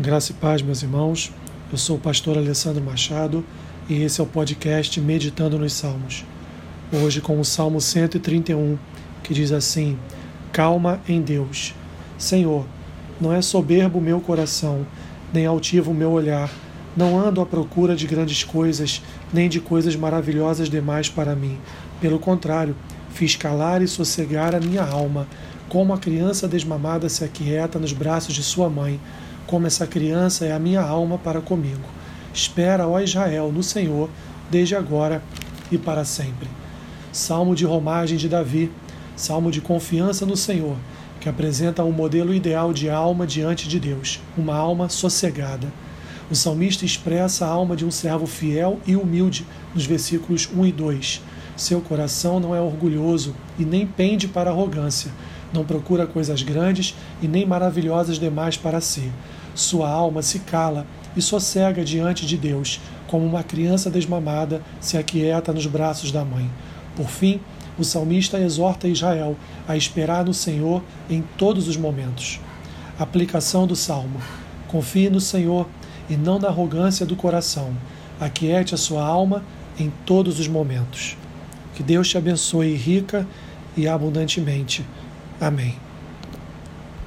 Graça e paz, meus irmãos. Eu sou o pastor Alessandro Machado e esse é o podcast Meditando nos Salmos. Hoje com o Salmo 131, que diz assim: Calma em Deus. Senhor, não é soberbo o meu coração, nem altivo o meu olhar. Não ando à procura de grandes coisas, nem de coisas maravilhosas demais para mim. Pelo contrário, fiz calar e sossegar a minha alma, como a criança desmamada se aquieta nos braços de sua mãe como essa criança é a minha alma para comigo. Espera, ó Israel, no Senhor, desde agora e para sempre. Salmo de romagem de Davi, salmo de confiança no Senhor, que apresenta um modelo ideal de alma diante de Deus, uma alma sossegada. O salmista expressa a alma de um servo fiel e humilde nos versículos 1 e 2. Seu coração não é orgulhoso e nem pende para arrogância, não procura coisas grandes e nem maravilhosas demais para si sua alma se cala e sossega diante de Deus, como uma criança desmamada se aquieta nos braços da mãe. Por fim, o salmista exorta Israel a esperar no Senhor em todos os momentos. Aplicação do salmo: Confie no Senhor e não na arrogância do coração. Aquiete a sua alma em todos os momentos. Que Deus te abençoe rica e abundantemente. Amém.